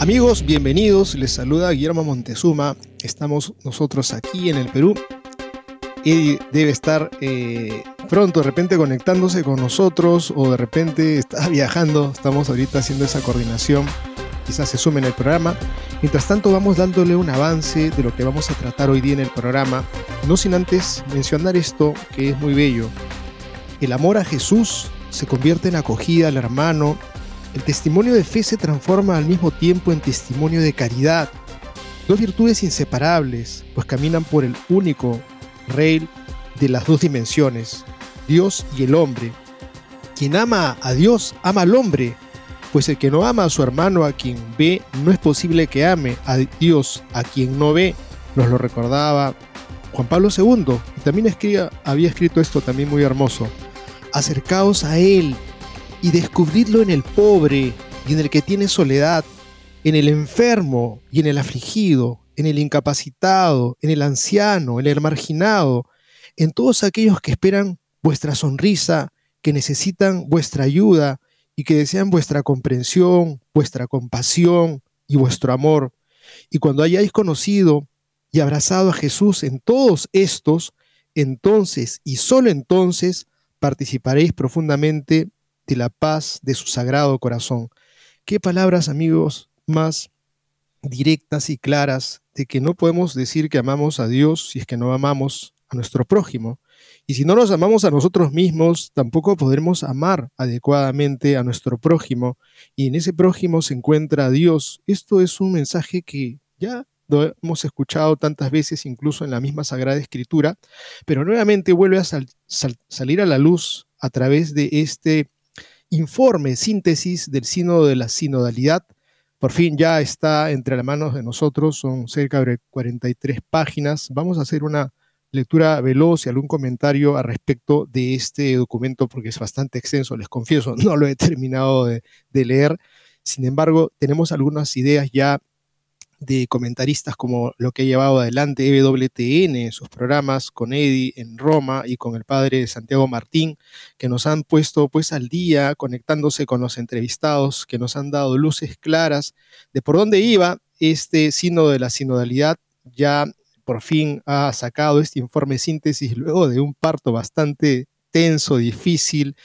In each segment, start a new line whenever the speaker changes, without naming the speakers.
Amigos, bienvenidos. Les saluda Guillermo Montezuma. Estamos nosotros aquí en el Perú. Y debe estar eh, pronto de repente conectándose con nosotros o de repente está viajando. Estamos ahorita haciendo esa coordinación. Quizás se sume en el programa. Mientras tanto vamos dándole un avance de lo que vamos a tratar hoy día en el programa. No sin antes mencionar esto que es muy bello. El amor a Jesús se convierte en acogida al hermano el testimonio de fe se transforma al mismo tiempo en testimonio de caridad, dos virtudes inseparables, pues caminan por el único rey de las dos dimensiones, Dios y el hombre. Quien ama a Dios ama al hombre, pues el que no ama a su hermano a quien ve, no es posible que ame a Dios a quien no ve. Nos lo recordaba Juan Pablo II, y también había escrito esto también muy hermoso. Acercaos a Él y descubrirlo en el pobre y en el que tiene soledad, en el enfermo y en el afligido, en el incapacitado, en el anciano, en el marginado, en todos aquellos que esperan vuestra sonrisa, que necesitan vuestra ayuda y que desean vuestra comprensión, vuestra compasión y vuestro amor. Y cuando hayáis conocido y abrazado a Jesús en todos estos, entonces y solo entonces participaréis profundamente la paz de su sagrado corazón. Qué palabras, amigos, más directas y claras de que no podemos decir que amamos a Dios si es que no amamos a nuestro prójimo. Y si no nos amamos a nosotros mismos, tampoco podremos amar adecuadamente a nuestro prójimo. Y en ese prójimo se encuentra Dios. Esto es un mensaje que ya lo hemos escuchado tantas veces, incluso en la misma Sagrada Escritura, pero nuevamente vuelve a salir a la luz a través de este informe, síntesis del sínodo de la sinodalidad. Por fin ya está entre las manos de nosotros, son cerca de 43 páginas. Vamos a hacer una lectura veloz y algún comentario al respecto de este documento porque es bastante extenso, les confieso, no lo he terminado de, de leer. Sin embargo, tenemos algunas ideas ya de comentaristas como lo que ha llevado adelante EWTN en sus programas con Eddie en Roma y con el padre Santiago Martín, que nos han puesto pues al día conectándose con los entrevistados, que nos han dado luces claras de por dónde iba este sínodo de la sinodalidad. Ya por fin ha sacado este informe síntesis luego de un parto bastante tenso, difícil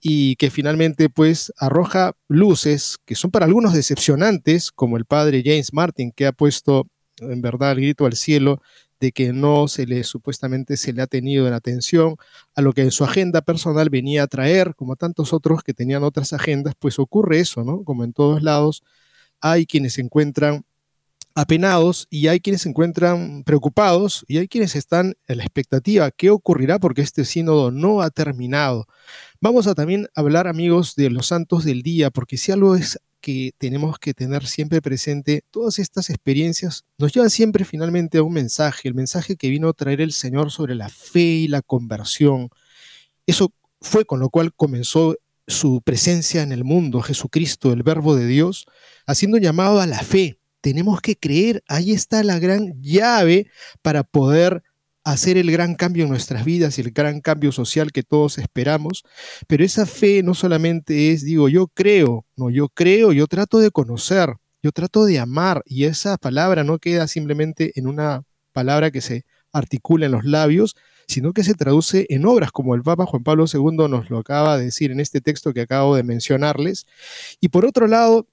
y que finalmente pues arroja luces que son para algunos decepcionantes, como el padre James Martin, que ha puesto en verdad el grito al cielo de que no se le supuestamente se le ha tenido en atención a lo que en su agenda personal venía a traer, como tantos otros que tenían otras agendas, pues ocurre eso, ¿no? Como en todos lados, hay quienes encuentran apenados y hay quienes se encuentran preocupados y hay quienes están en la expectativa. ¿Qué ocurrirá? Porque este sínodo no ha terminado. Vamos a también hablar, amigos, de los santos del día, porque si algo es que tenemos que tener siempre presente, todas estas experiencias nos llevan siempre finalmente a un mensaje, el mensaje que vino a traer el Señor sobre la fe y la conversión. Eso fue con lo cual comenzó su presencia en el mundo, Jesucristo, el Verbo de Dios, haciendo un llamado a la fe, tenemos que creer, ahí está la gran llave para poder hacer el gran cambio en nuestras vidas y el gran cambio social que todos esperamos, pero esa fe no solamente es, digo, yo creo, no, yo creo, yo trato de conocer, yo trato de amar y esa palabra no queda simplemente en una palabra que se articula en los labios, sino que se traduce en obras, como el Papa Juan Pablo II nos lo acaba de decir en este texto que acabo de mencionarles. Y por otro lado,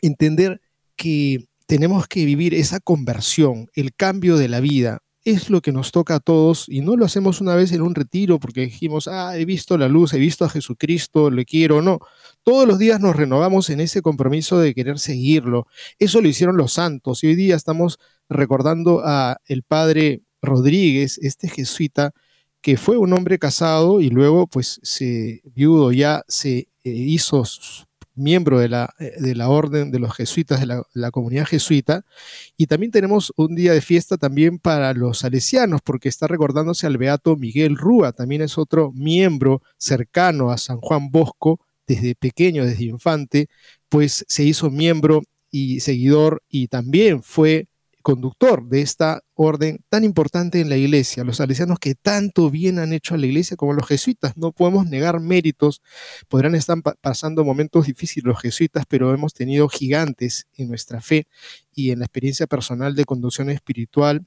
entender que tenemos que vivir esa conversión, el cambio de la vida. Es lo que nos toca a todos y no lo hacemos una vez en un retiro porque dijimos, ah, he visto la luz, he visto a Jesucristo, le quiero, no. Todos los días nos renovamos en ese compromiso de querer seguirlo. Eso lo hicieron los santos y hoy día estamos recordando a el padre Rodríguez, este jesuita, que fue un hombre casado y luego pues se viudo ya se eh, hizo miembro de la, eh, de la orden de los jesuitas, de la, la, comunidad jesuita. Y también tenemos un día de fiesta también para los salesianos, porque está recordándose al beato Miguel Rúa, también es otro miembro cercano a San Juan Bosco, desde pequeño, desde infante, pues se hizo miembro y seguidor y también fue conductor de esta orden tan importante en la iglesia, los salesianos que tanto bien han hecho a la iglesia como los jesuitas. No podemos negar méritos, podrán estar pasando momentos difíciles los jesuitas, pero hemos tenido gigantes en nuestra fe y en la experiencia personal de conducción espiritual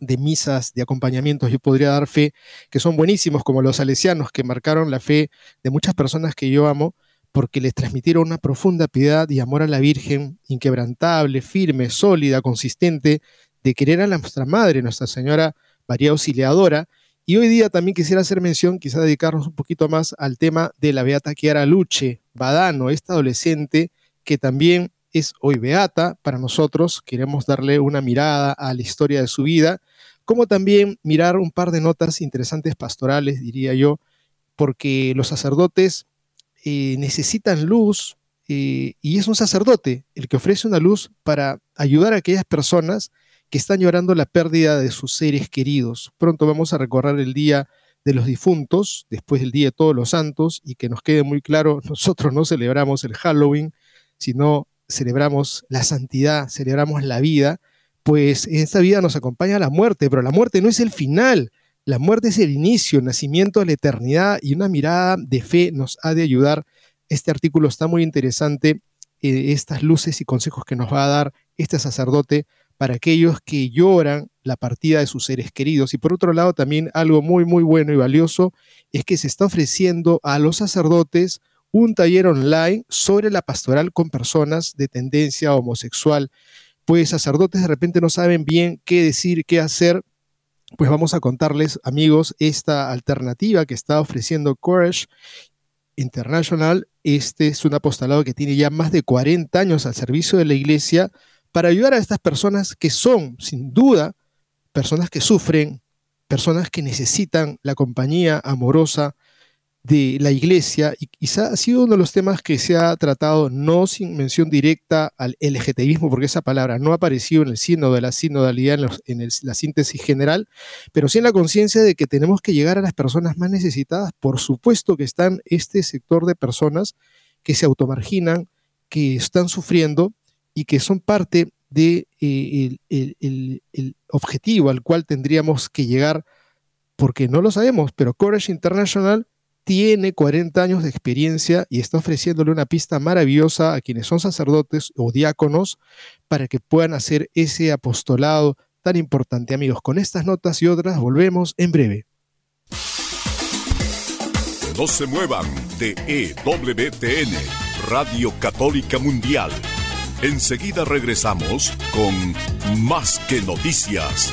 de misas, de acompañamientos, yo podría dar fe que son buenísimos, como los salesianos que marcaron la fe de muchas personas que yo amo, porque les transmitieron una profunda piedad y amor a la Virgen, inquebrantable, firme, sólida, consistente, de querer a nuestra Madre, Nuestra Señora María Auxiliadora. Y hoy día también quisiera hacer mención, quizá dedicarnos un poquito más al tema de la Beata Chiara Luche Badano, esta adolescente que también es hoy Beata para nosotros. Queremos darle una mirada a la historia de su vida, como también mirar un par de notas interesantes pastorales, diría yo, porque los sacerdotes eh, necesitan luz eh, y es un sacerdote el que ofrece una luz para ayudar a aquellas personas que están llorando la pérdida de sus seres queridos. Pronto vamos a recorrer el día de los difuntos, después del Día de Todos los Santos, y que nos quede muy claro, nosotros no celebramos el Halloween, sino celebramos la santidad, celebramos la vida, pues en esta vida nos acompaña la muerte, pero la muerte no es el final, la muerte es el inicio, el nacimiento de la eternidad y una mirada de fe nos ha de ayudar. Este artículo está muy interesante, eh, estas luces y consejos que nos va a dar este sacerdote para aquellos que lloran la partida de sus seres queridos. Y por otro lado, también algo muy, muy bueno y valioso es que se está ofreciendo a los sacerdotes un taller online sobre la pastoral con personas de tendencia homosexual. Pues sacerdotes de repente no saben bien qué decir, qué hacer pues vamos a contarles, amigos, esta alternativa que está ofreciendo Courage International. Este es un apostolado que tiene ya más de 40 años al servicio de la iglesia para ayudar a estas personas que son, sin duda, personas que sufren, personas que necesitan la compañía amorosa de la iglesia y quizá ha sido uno de los temas que se ha tratado no sin mención directa al LGTBismo, porque esa palabra no ha aparecido en el sínodo de la sinodalidad, en, la síntesis general, pero sí en la conciencia de que tenemos que llegar a las personas más necesitadas. Por supuesto que están este sector de personas que se automarginan, que están sufriendo y que son parte del de, eh, el objetivo al cual tendríamos que llegar, porque no lo sabemos, pero Courage International tiene 40 años de experiencia y está ofreciéndole una pista maravillosa a quienes son sacerdotes o diáconos para que puedan hacer ese apostolado tan importante. Amigos, con estas notas y otras volvemos en breve.
No se muevan de EWTN, Radio Católica Mundial. Enseguida regresamos con Más que Noticias.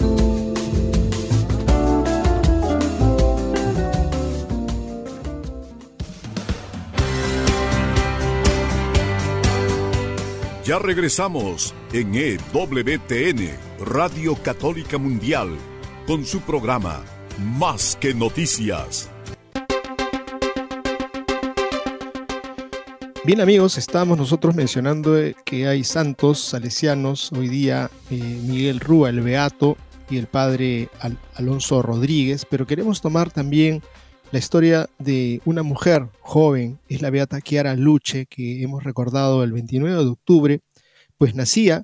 Ya regresamos en EWTN, Radio Católica Mundial, con su programa Más que Noticias.
Bien amigos, estábamos nosotros mencionando que hay santos salesianos, hoy día eh, Miguel Rúa, el Beato, y el padre Alonso Rodríguez, pero queremos tomar también la historia de una mujer joven, es la Beata Chiara Luche, que hemos recordado el 29 de octubre, pues nacía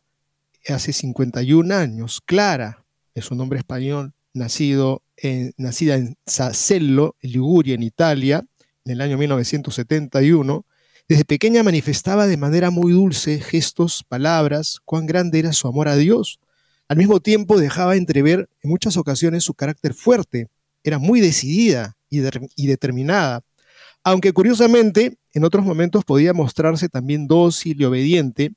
hace 51 años, Clara, es un nombre español, nacido en, nacida en Sacello, Liguria, en Italia, en el año 1971, desde pequeña manifestaba de manera muy dulce gestos, palabras, cuán grande era su amor a Dios. Al mismo tiempo dejaba entrever en muchas ocasiones su carácter fuerte. Era muy decidida y, determinada, aunque curiosamente en otros momentos podía mostrarse también dócil y obediente.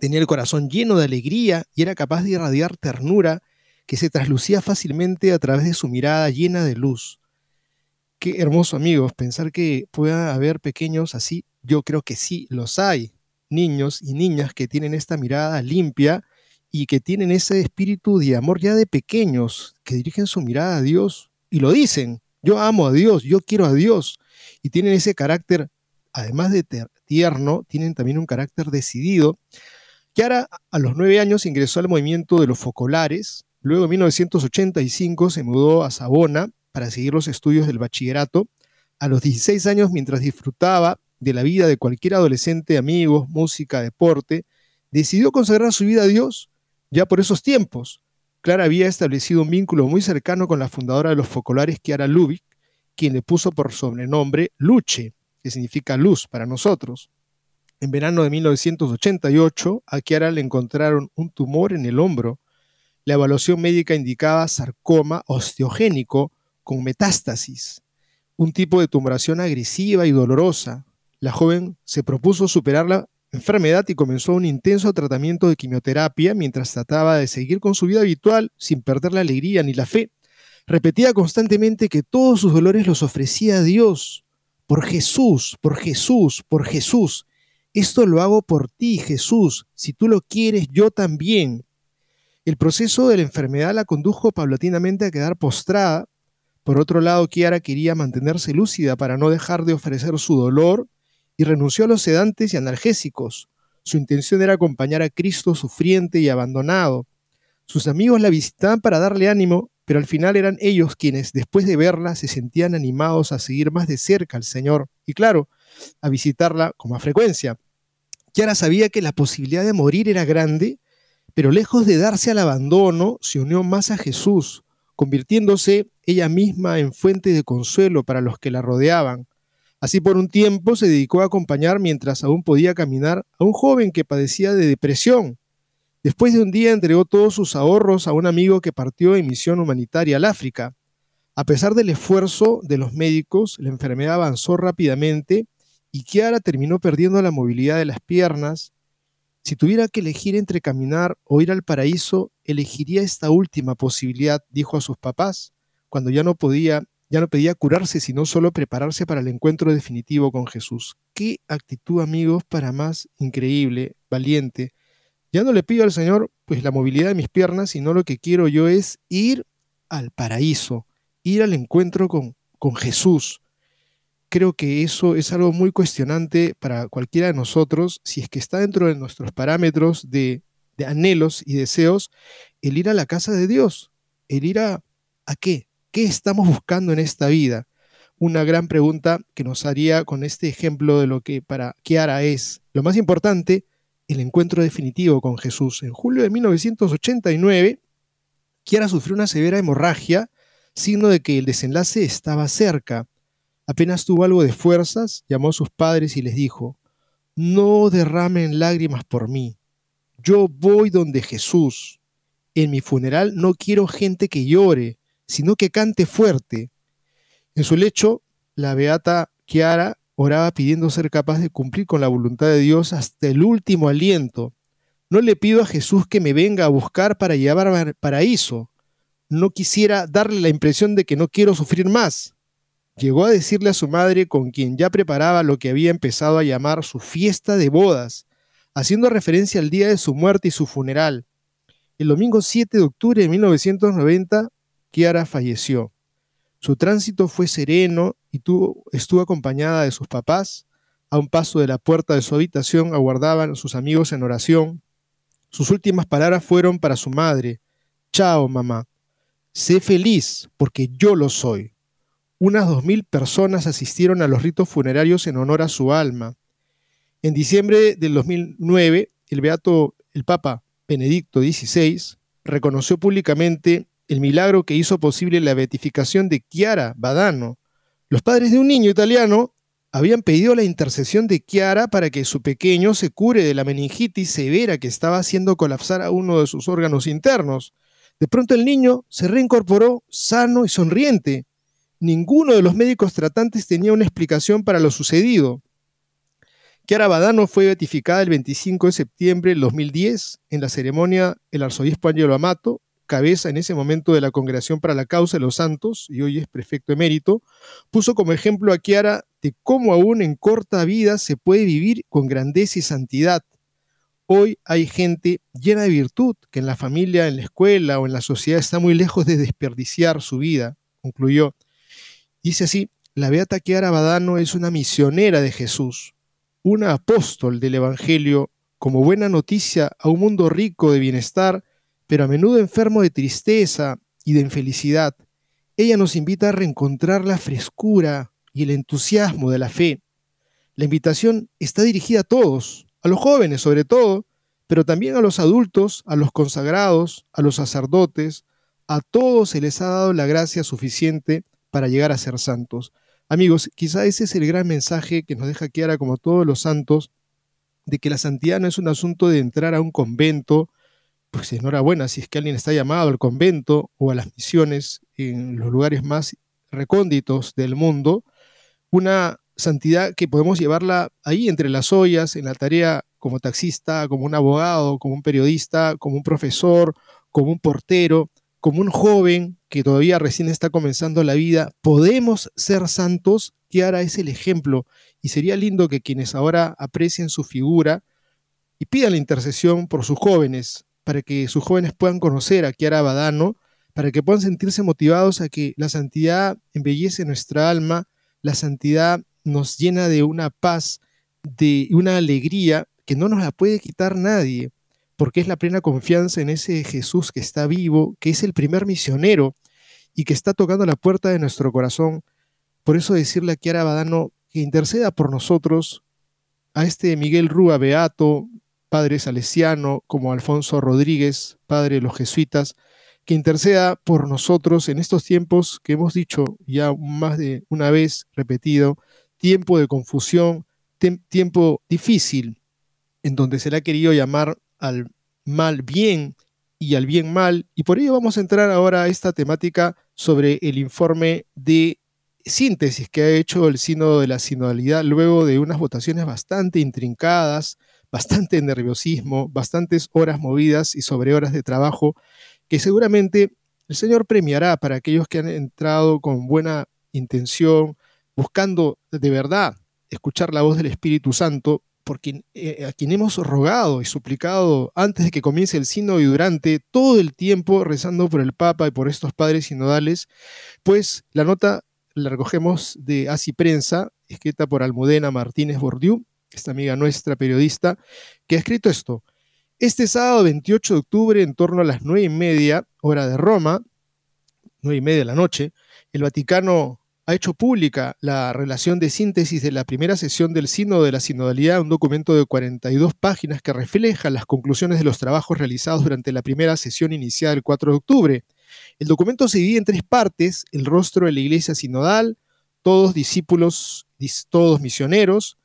Tenía el corazón lleno de alegría y era capaz de irradiar ternura que se traslucía fácilmente a través de su mirada llena de luz. Qué hermoso amigos, pensar que pueda haber pequeños así yo creo que sí, los hay, niños y niñas que tienen esta mirada limpia y que tienen ese espíritu de amor ya de pequeños, que dirigen su mirada a Dios y lo dicen, yo amo a Dios, yo quiero a Dios, y tienen ese carácter, además de tierno, tienen también un carácter decidido. ahora a los nueve años ingresó al movimiento de los focolares, luego en 1985 se mudó a Sabona para seguir los estudios del bachillerato. A los 16 años, mientras disfrutaba de la vida de cualquier adolescente, amigos, música, deporte, decidió consagrar su vida a Dios ya por esos tiempos. Clara había establecido un vínculo muy cercano con la fundadora de los focolares, Kiara Lubick, quien le puso por sobrenombre Luche, que significa luz para nosotros. En verano de 1988, a Kiara le encontraron un tumor en el hombro. La evaluación médica indicaba sarcoma osteogénico con metástasis, un tipo de tumoración agresiva y dolorosa, la joven se propuso superar la enfermedad y comenzó un intenso tratamiento de quimioterapia mientras trataba de seguir con su vida habitual sin perder la alegría ni la fe. Repetía constantemente que todos sus dolores los ofrecía a Dios. Por Jesús, por Jesús, por Jesús. Esto lo hago por ti, Jesús. Si tú lo quieres, yo también. El proceso de la enfermedad la condujo paulatinamente a quedar postrada. Por otro lado, Kiara quería mantenerse lúcida para no dejar de ofrecer su dolor y renunció a los sedantes y analgésicos. Su intención era acompañar a Cristo sufriente y abandonado. Sus amigos la visitaban para darle ánimo, pero al final eran ellos quienes, después de verla, se sentían animados a seguir más de cerca al Señor y, claro, a visitarla con más frecuencia. Kiara sabía que la posibilidad de morir era grande, pero lejos de darse al abandono, se unió más a Jesús, convirtiéndose ella misma en fuente de consuelo para los que la rodeaban. Así por un tiempo se dedicó a acompañar mientras aún podía caminar a un joven que padecía de depresión. Después de un día entregó todos sus ahorros a un amigo que partió en misión humanitaria al África. A pesar del esfuerzo de los médicos, la enfermedad avanzó rápidamente y Kiara terminó perdiendo la movilidad de las piernas. Si tuviera que elegir entre caminar o ir al paraíso, elegiría esta última posibilidad, dijo a sus papás, cuando ya no podía ya no pedía curarse, sino solo prepararse para el encuentro definitivo con Jesús. Qué actitud, amigos, para más increíble, valiente. Ya no le pido al Señor pues la movilidad de mis piernas, sino lo que quiero yo es ir al paraíso, ir al encuentro con, con Jesús. Creo que eso es algo muy cuestionante para cualquiera de nosotros, si es que está dentro de nuestros parámetros de, de anhelos y deseos, el ir a la casa de Dios, el ir a, ¿a qué? ¿Qué estamos buscando en esta vida? Una gran pregunta que nos haría con este ejemplo de lo que para Kiara es lo más importante, el encuentro definitivo con Jesús. En julio de 1989, Kiara sufrió una severa hemorragia, signo de que el desenlace estaba cerca. Apenas tuvo algo de fuerzas, llamó a sus padres y les dijo, no derramen lágrimas por mí. Yo voy donde Jesús. En mi funeral no quiero gente que llore, sino que cante fuerte. En su lecho, la beata Kiara oraba pidiendo ser capaz de cumplir con la voluntad de Dios hasta el último aliento. No le pido a Jesús que me venga a buscar para llevarme al paraíso. No quisiera darle la impresión de que no quiero sufrir más. Llegó a decirle a su madre, con quien ya preparaba lo que había empezado a llamar su fiesta de bodas, haciendo referencia al día de su muerte y su funeral. El domingo 7 de octubre de 1990, Kiara falleció. Su tránsito fue sereno y estuvo acompañada de sus papás. A un paso de la puerta de su habitación aguardaban sus amigos en oración. Sus últimas palabras fueron para su madre. Chao, mamá. Sé feliz porque yo lo soy. Unas dos mil personas asistieron a los ritos funerarios en honor a su alma. En diciembre del 2009, el beato, el Papa Benedicto XVI, reconoció públicamente el milagro que hizo posible la beatificación de Chiara Badano. Los padres de un niño italiano habían pedido la intercesión de Chiara para que su pequeño se cure de la meningitis severa que estaba haciendo colapsar a uno de sus órganos internos. De pronto el niño se reincorporó sano y sonriente. Ninguno de los médicos tratantes tenía una explicación para lo sucedido. Chiara Badano fue beatificada el 25 de septiembre del 2010 en la ceremonia el arzobispo Angelo Amato cabeza en ese momento de la Congregación para la Causa de los Santos, y hoy es prefecto emérito, puso como ejemplo a Kiara de cómo aún en corta vida se puede vivir con grandeza y santidad. Hoy hay gente llena de virtud que en la familia, en la escuela o en la sociedad está muy lejos de desperdiciar su vida, concluyó. Dice así, la Beata Kiara Badano es una misionera de Jesús, una apóstol del Evangelio, como buena noticia a un mundo rico de bienestar pero a menudo enfermo de tristeza y de infelicidad, ella nos invita a reencontrar la frescura y el entusiasmo de la fe. La invitación está dirigida a todos, a los jóvenes sobre todo, pero también a los adultos, a los consagrados, a los sacerdotes, a todos se les ha dado la gracia suficiente para llegar a ser santos. Amigos, quizá ese es el gran mensaje que nos deja Kiara como todos los santos, de que la santidad no es un asunto de entrar a un convento, pues enhorabuena si es que alguien está llamado al convento o a las misiones en los lugares más recónditos del mundo, una santidad que podemos llevarla ahí entre las ollas, en la tarea como taxista, como un abogado, como un periodista, como un profesor, como un portero, como un joven que todavía recién está comenzando la vida. Podemos ser santos, ahora es el ejemplo. Y sería lindo que quienes ahora aprecien su figura y pidan la intercesión por sus jóvenes, para que sus jóvenes puedan conocer a Kiara Badano, para que puedan sentirse motivados a que la santidad embellece nuestra alma, la santidad nos llena de una paz, de una alegría que no nos la puede quitar nadie, porque es la plena confianza en ese Jesús que está vivo, que es el primer misionero y que está tocando la puerta de nuestro corazón. Por eso decirle a Kiara Badano que interceda por nosotros, a este Miguel Rúa Beato, padre salesiano, como Alfonso Rodríguez, padre de los jesuitas, que interceda por nosotros en estos tiempos que hemos dicho ya más de una vez repetido, tiempo de confusión, tiempo difícil, en donde se le ha querido llamar al mal bien y al bien mal, y por ello vamos a entrar ahora a esta temática sobre el informe de síntesis que ha hecho el Sínodo de la Sinodalidad luego de unas votaciones bastante intrincadas, bastante nerviosismo, bastantes horas movidas y sobre horas de trabajo que seguramente el Señor premiará para aquellos que han entrado con buena intención, buscando de verdad escuchar la voz del Espíritu Santo, porque eh, a quien hemos rogado y suplicado antes de que comience el sínodo y durante todo el tiempo rezando por el Papa y por estos padres sinodales, pues la nota la recogemos de Así Prensa, escrita por Almudena Martínez Bordiú, esta amiga nuestra periodista, que ha escrito esto. Este sábado 28 de octubre, en torno a las nueve y media, hora de Roma, nueve y media de la noche, el Vaticano ha hecho pública la relación de síntesis de la primera sesión del Sínodo de la Sinodalidad, un documento de 42 páginas que refleja las conclusiones de los trabajos realizados durante la primera sesión iniciada el 4 de octubre. El documento se divide en tres partes, el rostro de la Iglesia Sinodal, todos discípulos, todos misioneros,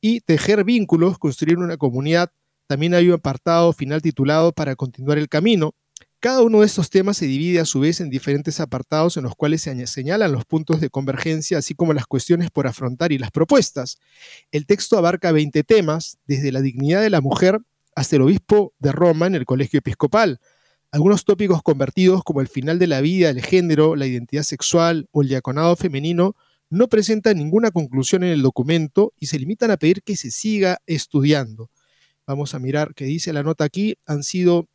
y tejer vínculos, construir una comunidad. También hay un apartado final titulado Para continuar el camino. Cada uno de estos temas se divide a su vez en diferentes apartados en los cuales se señalan los puntos de convergencia, así como las cuestiones por afrontar y las propuestas. El texto abarca 20 temas, desde la dignidad de la mujer hasta el obispo de Roma en el colegio episcopal. Algunos tópicos convertidos como el final de la vida, el género, la identidad sexual o el diaconado femenino no presentan ninguna conclusión en el documento y se limitan a pedir que se siga estudiando. Vamos a mirar qué dice la nota aquí. Han sido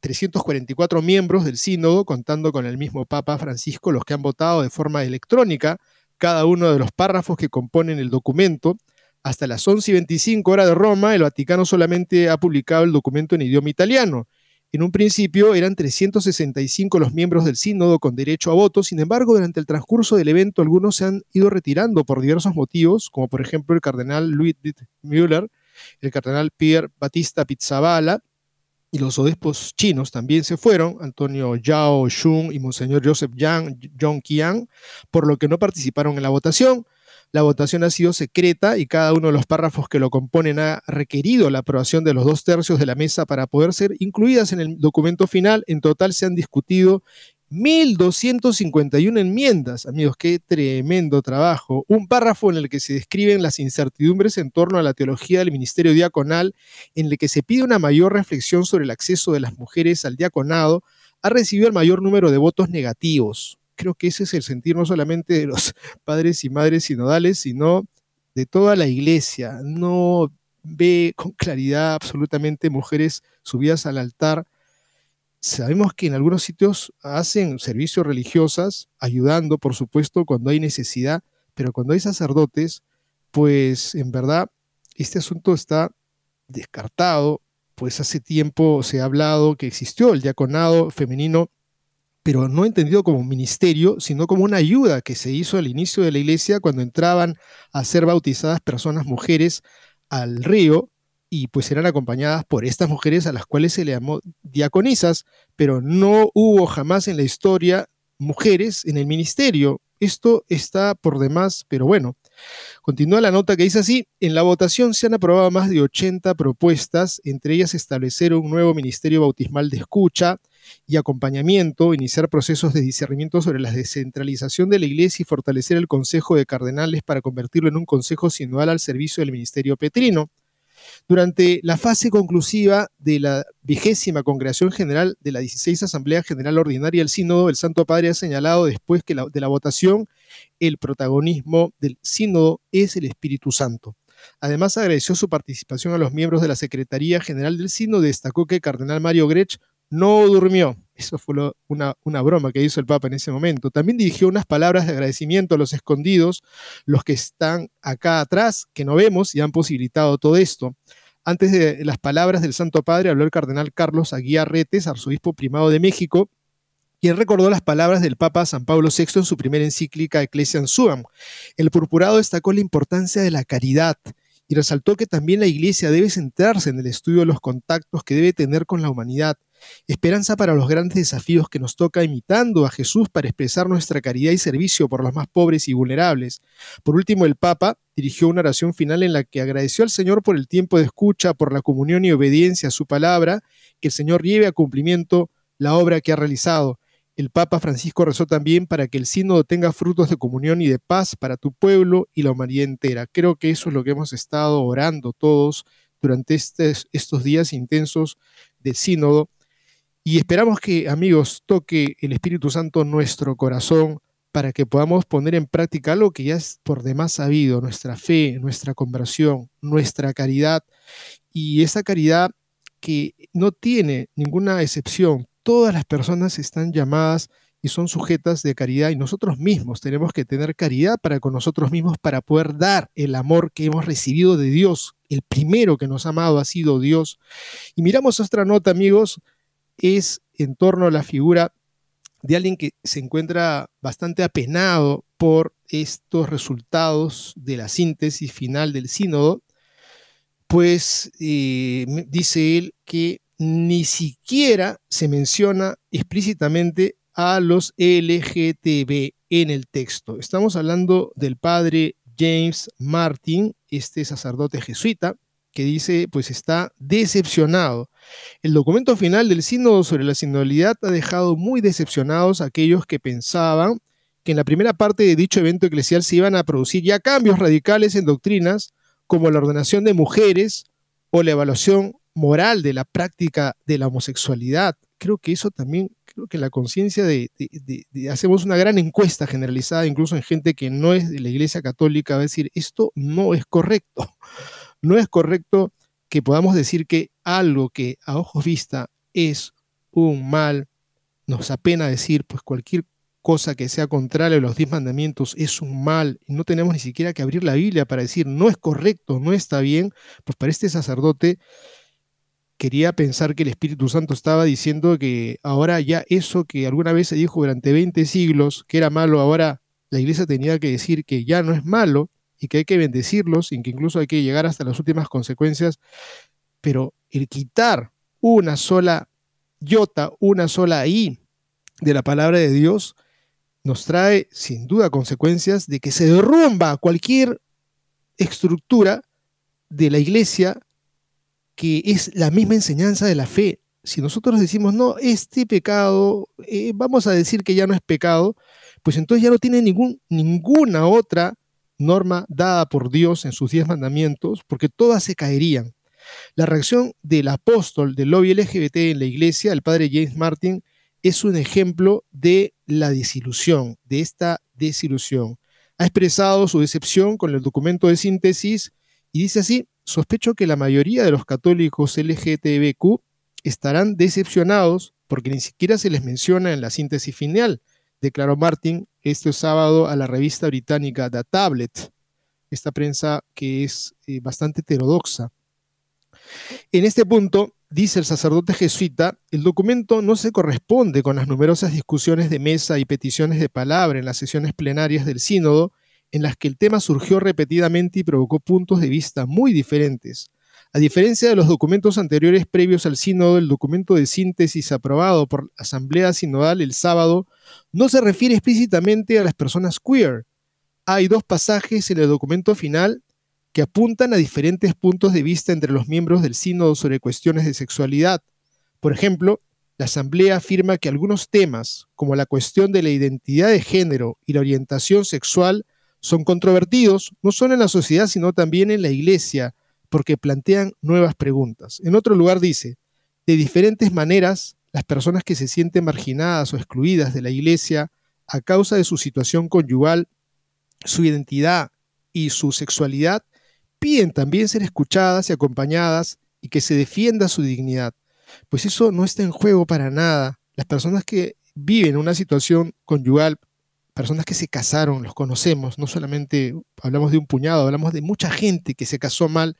344 miembros del sínodo, contando con el mismo Papa Francisco, los que han votado de forma electrónica cada uno de los párrafos que componen el documento. Hasta las 11 y 25 horas de Roma, el Vaticano solamente ha publicado el documento en idioma italiano. En un principio eran 365 los miembros del sínodo con derecho a voto, sin embargo, durante el transcurso del evento algunos se han ido retirando por diversos motivos, como por ejemplo el cardenal Ludwig Müller, el cardenal Pierre Battista Pizzabala, y los obispos chinos también se fueron, Antonio Yao Xun y Monseñor Joseph Yang, John Qian, por lo que no participaron en la votación. La votación ha sido secreta y cada uno de los párrafos que lo componen ha requerido la aprobación de los dos tercios de la mesa para poder ser incluidas en el documento final. En total se han discutido 1.251 enmiendas, amigos, qué tremendo trabajo. Un párrafo en el que se describen las incertidumbres en torno a la teología del ministerio diaconal, en el que se pide una mayor reflexión sobre el acceso de las mujeres al diaconado, ha recibido el mayor número de votos negativos creo que ese es el sentir no solamente de los padres y madres sinodales, sino de toda la iglesia. No ve con claridad absolutamente mujeres subidas al altar. Sabemos que en algunos sitios hacen servicios religiosas, ayudando, por supuesto, cuando hay necesidad, pero cuando hay sacerdotes, pues en verdad este asunto está descartado, pues hace tiempo se ha hablado que existió el diaconado femenino pero no entendido como ministerio, sino como una ayuda que se hizo al inicio de la iglesia cuando entraban a ser bautizadas personas mujeres al río y pues eran acompañadas por estas mujeres a las cuales se le llamó diaconisas, pero no hubo jamás en la historia mujeres en el ministerio. Esto está por demás, pero bueno. Continúa la nota que dice así, en la votación se han aprobado más de 80 propuestas, entre ellas establecer un nuevo ministerio bautismal de escucha, y acompañamiento, iniciar procesos de discernimiento sobre la descentralización de la Iglesia y fortalecer el Consejo de Cardenales para convertirlo en un consejo sinodal al servicio del Ministerio Petrino. Durante la fase conclusiva de la vigésima Congregación General de la 16 Asamblea General Ordinaria del Sínodo, el Santo Padre ha señalado después que de la votación el protagonismo del Sínodo es el Espíritu Santo. Además, agradeció su participación a los miembros de la Secretaría General del Sínodo y destacó que el cardenal Mario Grech no durmió. Eso fue una, una, broma que hizo el Papa en ese momento. También dirigió unas palabras de agradecimiento a los escondidos, los que están acá atrás, que no vemos y han posibilitado todo esto. Antes de las palabras del Santo Padre habló el cardenal Carlos Aguiar Retes, arzobispo primado de México, quien recordó las palabras del Papa San Pablo VI en su primera encíclica Ecclesiam Suam. El purpurado destacó la importancia de la caridad y resaltó que también la Iglesia debe centrarse en el estudio de los contactos que debe tener con la humanidad, esperanza para los grandes desafíos que nos toca imitando a Jesús para expresar nuestra caridad y servicio por los más pobres y vulnerables. Por último, el Papa dirigió una oración final en la que agradeció al Señor por el tiempo de escucha, por la comunión y obediencia a su palabra, que el Señor lleve a cumplimiento la obra que ha realizado. El Papa Francisco rezó también para que el sínodo tenga frutos de comunión y de paz para tu pueblo y la humanidad entera. Creo que eso es lo que hemos estado orando todos durante estos días intensos del sínodo. Y esperamos que, amigos, toque el Espíritu Santo nuestro corazón para que podamos poner en práctica algo que ya es por demás sabido, nuestra fe, nuestra conversión, nuestra caridad. Y esa caridad que no tiene ninguna excepción, todas las personas están llamadas y son sujetas de caridad y nosotros mismos tenemos que tener caridad para con nosotros mismos para poder dar el amor que hemos recibido de Dios. El primero que nos ha amado ha sido Dios. Y miramos otra nota, amigos, es en torno a la figura de alguien que se encuentra bastante apenado por estos resultados de la síntesis final del sínodo, pues eh, dice él que ni siquiera se menciona explícitamente a los LGTB en el texto. Estamos hablando del padre James Martin, este sacerdote jesuita, que dice, pues está decepcionado. El documento final del sínodo sobre la sinodalidad ha dejado muy decepcionados a aquellos que pensaban que en la primera parte de dicho evento eclesial se iban a producir ya cambios radicales en doctrinas como la ordenación de mujeres o la evaluación moral de la práctica de la homosexualidad. Creo que eso también, creo que la conciencia de, hacemos una gran encuesta generalizada, incluso en gente que no es de la Iglesia Católica, va a decir, esto no es correcto. No es correcto que podamos decir que algo que a ojos vista es un mal, nos apena decir, pues cualquier cosa que sea contraria a los diez mandamientos es un mal, y no tenemos ni siquiera que abrir la Biblia para decir no es correcto, no está bien, pues para este sacerdote quería pensar que el Espíritu Santo estaba diciendo que ahora ya eso que alguna vez se dijo durante 20 siglos que era malo, ahora la iglesia tenía que decir que ya no es malo y que hay que bendecirlos y que incluso hay que llegar hasta las últimas consecuencias, pero el quitar una sola iota, una sola i de la palabra de Dios, nos trae sin duda consecuencias de que se derrumba cualquier estructura de la iglesia que es la misma enseñanza de la fe. Si nosotros decimos, no, este pecado, eh, vamos a decir que ya no es pecado, pues entonces ya no tiene ningún, ninguna otra norma dada por Dios en sus diez mandamientos, porque todas se caerían. La reacción del apóstol del lobby LGBT en la iglesia, el padre James Martin, es un ejemplo de la desilusión, de esta desilusión. Ha expresado su decepción con el documento de síntesis y dice así, sospecho que la mayoría de los católicos LGTBQ estarán decepcionados porque ni siquiera se les menciona en la síntesis final, declaró Martin este sábado a la revista británica The Tablet, esta prensa que es eh, bastante heterodoxa. En este punto, dice el sacerdote jesuita, el documento no se corresponde con las numerosas discusiones de mesa y peticiones de palabra en las sesiones plenarias del sínodo, en las que el tema surgió repetidamente y provocó puntos de vista muy diferentes. A diferencia de los documentos anteriores previos al sínodo, el documento de síntesis aprobado por la Asamblea Sinodal el sábado no se refiere explícitamente a las personas queer. Hay dos pasajes en el documento final que apuntan a diferentes puntos de vista entre los miembros del sínodo sobre cuestiones de sexualidad. Por ejemplo, la Asamblea afirma que algunos temas, como la cuestión de la identidad de género y la orientación sexual, son controvertidos no solo en la sociedad, sino también en la Iglesia, porque plantean nuevas preguntas. En otro lugar dice, de diferentes maneras, las personas que se sienten marginadas o excluidas de la Iglesia a causa de su situación conyugal, su identidad y su sexualidad, piden también ser escuchadas y acompañadas y que se defienda su dignidad. Pues eso no está en juego para nada. Las personas que viven una situación conyugal, personas que se casaron, los conocemos, no solamente hablamos de un puñado, hablamos de mucha gente que se casó mal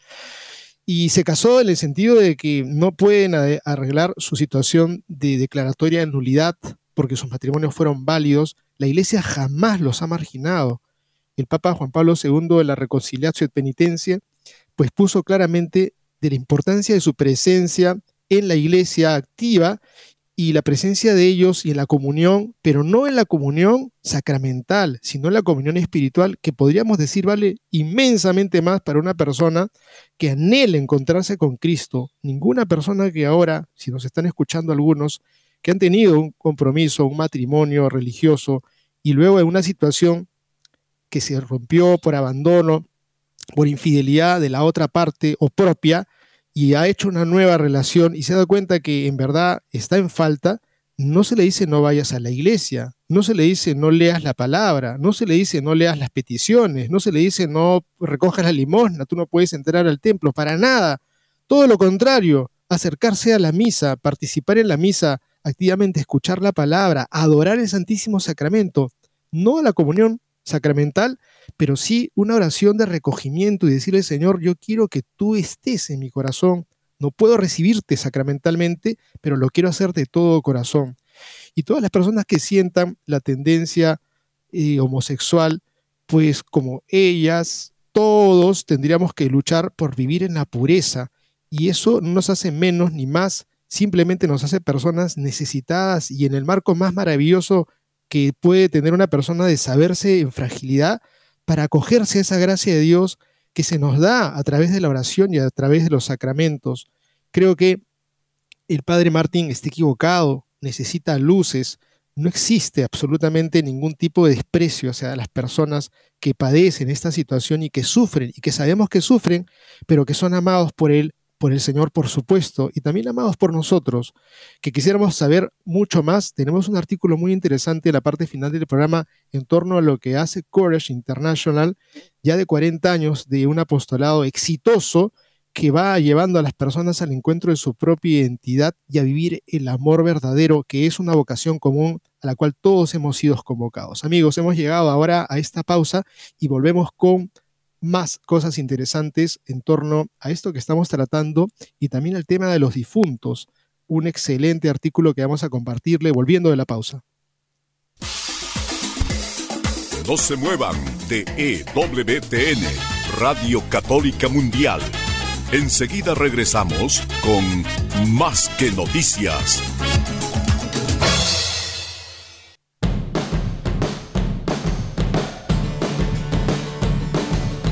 y se casó en el sentido de que no pueden arreglar su situación de declaratoria de nulidad porque sus matrimonios fueron válidos. La iglesia jamás los ha marginado el Papa Juan Pablo II de la reconciliación y penitencia, pues puso claramente de la importancia de su presencia en la iglesia activa y la presencia de ellos y en la comunión, pero no en la comunión sacramental, sino en la comunión espiritual, que podríamos decir vale inmensamente más para una persona que anhela encontrarse con Cristo. Ninguna persona que ahora, si nos están escuchando algunos, que han tenido un compromiso, un matrimonio religioso, y luego en una situación que se rompió por abandono, por infidelidad de la otra parte o propia, y ha hecho una nueva relación y se da cuenta que en verdad está en falta, no se le dice no vayas a la iglesia, no se le dice no leas la palabra, no se le dice no leas las peticiones, no se le dice no recojas la limosna, tú no puedes entrar al templo, para nada. Todo lo contrario, acercarse a la misa, participar en la misa, activamente escuchar la palabra, adorar el Santísimo Sacramento, no a la comunión sacramental, pero sí una oración de recogimiento y decirle, Señor, yo quiero que tú estés en mi corazón. No puedo recibirte sacramentalmente, pero lo quiero hacer de todo corazón. Y todas las personas que sientan la tendencia eh, homosexual, pues como ellas, todos tendríamos que luchar por vivir en la pureza. Y eso no nos hace menos ni más, simplemente nos hace personas necesitadas y en el marco más maravilloso que puede tener una persona de saberse en fragilidad para acogerse a esa gracia de Dios que se nos da a través de la oración y a través de los sacramentos. Creo que el padre Martín está equivocado, necesita luces, no existe absolutamente ningún tipo de desprecio hacia las personas que padecen esta situación y que sufren y que sabemos que sufren, pero que son amados por Él por el Señor, por supuesto, y también amados por nosotros, que quisiéramos saber mucho más. Tenemos un artículo muy interesante en la parte final del programa en torno a lo que hace Courage International, ya de 40 años de un apostolado exitoso que va llevando a las personas al encuentro de su propia identidad y a vivir el amor verdadero, que es una vocación común a la cual todos hemos sido convocados. Amigos, hemos llegado ahora a esta pausa y volvemos con más cosas interesantes en torno a esto que estamos tratando y también el tema de los difuntos. Un excelente artículo que vamos a compartirle volviendo de la pausa.
No se muevan de EWTN, Radio Católica Mundial. Enseguida regresamos con Más que Noticias.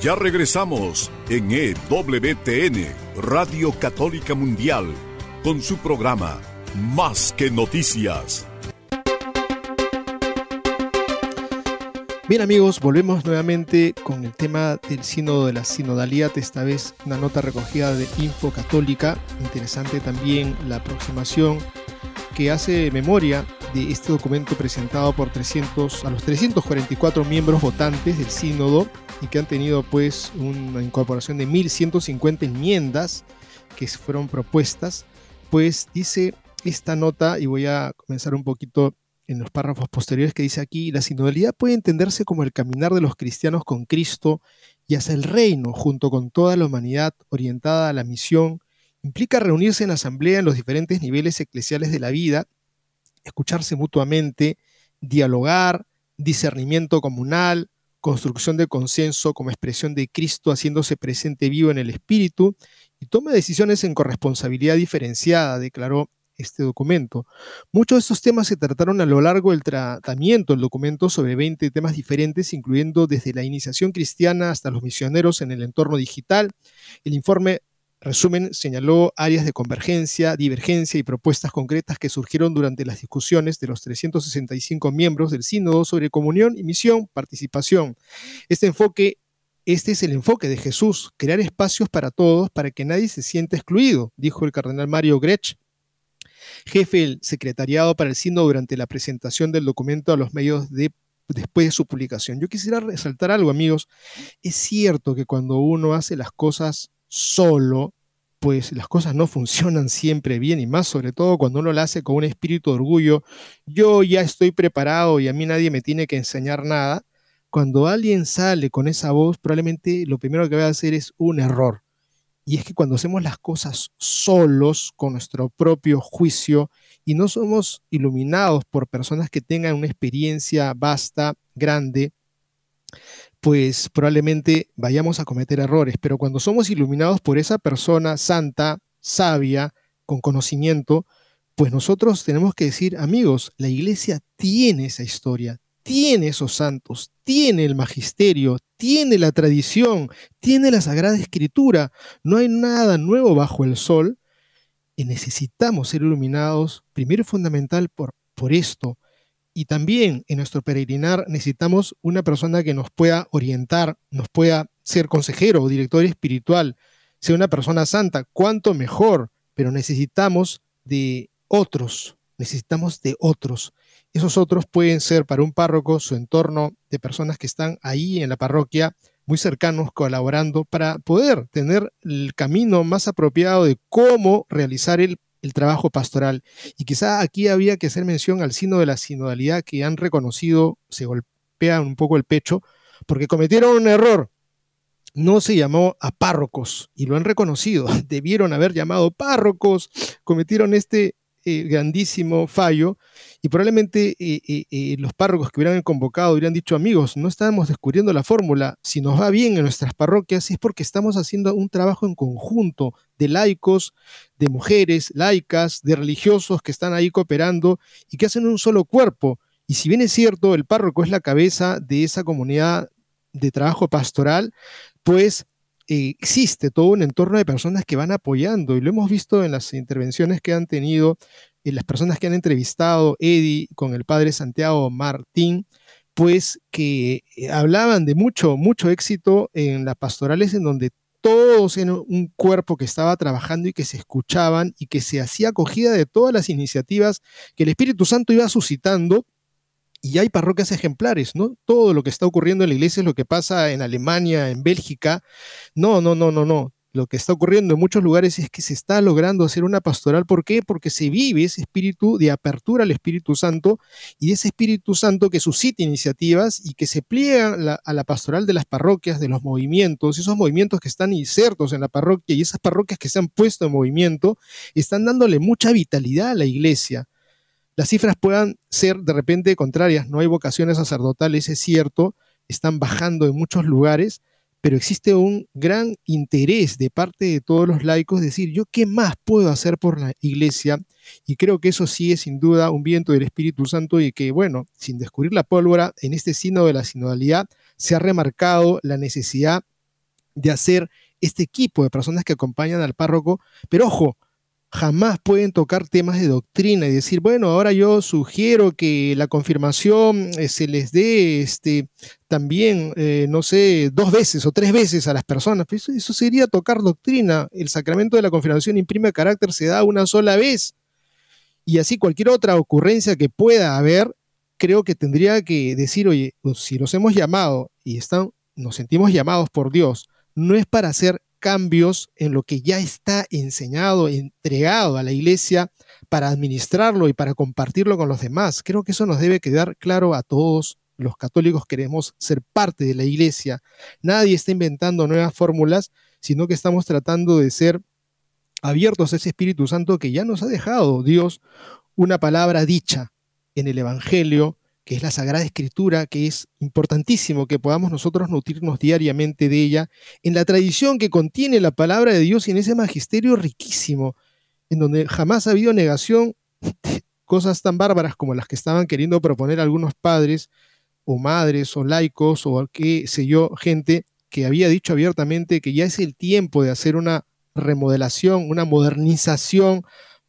Ya regresamos en EWTN, Radio Católica Mundial, con su programa Más que Noticias.
Bien amigos, volvemos nuevamente con el tema del sínodo de la sinodalidad, esta vez una nota recogida de Info Católica, interesante también la aproximación que hace memoria de este documento presentado por 300, a los 344 miembros votantes del sínodo y que han tenido pues una incorporación de 1150 enmiendas que fueron propuestas, pues dice esta nota, y voy a comenzar un poquito en los párrafos posteriores que dice aquí, la sinodalidad puede entenderse como el caminar de los cristianos con Cristo y hacia el reino, junto con toda la humanidad orientada a la misión, implica reunirse en asamblea en los diferentes niveles eclesiales de la vida, escucharse mutuamente, dialogar, discernimiento comunal, construcción de consenso como expresión de Cristo haciéndose presente vivo en el Espíritu y toma decisiones en corresponsabilidad diferenciada, declaró este documento. Muchos de estos temas se trataron a lo largo del tratamiento del documento sobre 20 temas diferentes, incluyendo desde la iniciación cristiana hasta los misioneros en el entorno digital. El informe resumen señaló áreas de convergencia, divergencia y propuestas concretas que surgieron durante las discusiones de los 365 miembros del sínodo sobre comunión y misión, participación. Este enfoque este es el enfoque de Jesús, crear espacios para todos para que nadie se sienta excluido, dijo el cardenal Mario Grech, jefe del secretariado para el sínodo durante la presentación del documento a los medios de, después de su publicación. Yo quisiera resaltar algo, amigos. Es cierto que cuando uno hace las cosas solo, pues las cosas no funcionan siempre bien y más sobre todo cuando uno lo hace con un espíritu de orgullo. Yo ya estoy preparado y a mí nadie me tiene que enseñar nada. Cuando alguien sale con esa voz, probablemente lo primero que va a hacer es un error. Y es que cuando hacemos las cosas solos, con nuestro propio juicio, y no somos iluminados por personas que tengan una experiencia vasta, grande, pues probablemente vayamos a cometer errores, pero cuando somos iluminados por esa persona santa, sabia, con conocimiento, pues nosotros tenemos que decir, amigos, la iglesia tiene esa historia, tiene esos santos, tiene el magisterio, tiene la tradición, tiene la sagrada escritura, no hay nada nuevo bajo el sol y necesitamos ser iluminados, primero y fundamental por, por esto, y también en nuestro peregrinar necesitamos una persona que nos pueda orientar, nos pueda ser consejero o director espiritual. sea una persona santa, cuánto mejor, pero necesitamos de otros, necesitamos de otros. Esos otros pueden ser para un párroco su entorno de personas que están ahí en la parroquia, muy cercanos, colaborando, para poder tener el camino más apropiado de cómo realizar el, trabajo pastoral. Y quizá aquí había que hacer mención al sino de la sinodalidad que han reconocido, se golpean un poco el pecho, porque cometieron un error. No se llamó a párrocos y lo han reconocido. Debieron haber llamado párrocos, cometieron este eh, grandísimo fallo y probablemente eh, eh, los párrocos que hubieran convocado hubieran dicho, amigos, no estamos descubriendo la fórmula, si nos va bien en nuestras parroquias es porque estamos haciendo un trabajo en conjunto de laicos, de mujeres laicas, de religiosos que están ahí cooperando y que hacen un solo cuerpo. Y si bien es cierto, el párroco es la cabeza de esa comunidad de trabajo pastoral, pues existe todo un entorno de personas que van apoyando y lo hemos visto en las intervenciones que han tenido en las personas que han entrevistado Eddie con el padre Santiago Martín, pues que eh, hablaban de mucho, mucho éxito en las pastorales en donde todos en un cuerpo que estaba trabajando y que se escuchaban y que se hacía acogida de todas las iniciativas que el Espíritu Santo iba suscitando y hay parroquias ejemplares, ¿no? Todo lo que está ocurriendo en la iglesia es lo que pasa en Alemania, en Bélgica. No, no, no, no, no. Lo que está ocurriendo en muchos lugares es que se está logrando hacer una pastoral. ¿Por qué? Porque se vive ese espíritu de apertura al Espíritu Santo y ese Espíritu Santo que suscita iniciativas y que se pliega a la pastoral de las parroquias, de los movimientos, esos movimientos que están insertos en la parroquia y esas parroquias que se han puesto en movimiento, están dándole mucha vitalidad a la iglesia las cifras puedan ser de repente contrarias, no hay vocaciones sacerdotales, es cierto, están bajando en muchos lugares, pero existe un gran interés de parte de todos los laicos, decir, yo qué más puedo hacer por la iglesia, y creo que eso sí es sin duda un viento del Espíritu Santo y que, bueno, sin descubrir la pólvora, en este signo de la sinodalidad se ha remarcado la necesidad de hacer este equipo de personas que acompañan al párroco, pero ojo, jamás pueden tocar temas de doctrina y decir, bueno, ahora yo sugiero que la confirmación eh, se les dé este, también, eh, no sé, dos veces o tres veces a las personas. Pues eso, sería tocar doctrina. El sacramento de la confirmación imprime carácter, se da una sola vez. Y así cualquier otra ocurrencia que pueda haber, creo que tendría que decir, oye, pues, si nos hemos llamado y están, nos sentimos llamados por Dios, no es para hacer cambios en lo que ya está enseñado, entregado a la iglesia para administrarlo y para compartirlo con los demás. Creo que eso nos debe quedar claro a todos los católicos queremos ser parte de la iglesia. Nadie está inventando nuevas fórmulas, sino que estamos tratando de ser abiertos a ese Espíritu Santo que ya nos ha dejado Dios una palabra dicha en el Evangelio que es la Sagrada Escritura, que es importantísimo que podamos nosotros nutrirnos diariamente de ella, en la tradición que contiene la palabra de Dios y en ese magisterio riquísimo, en donde jamás ha habido negación de cosas tan bárbaras como las que estaban queriendo proponer algunos padres o madres o laicos o qué sé yo, gente que había dicho abiertamente que ya es el tiempo de hacer una remodelación, una modernización,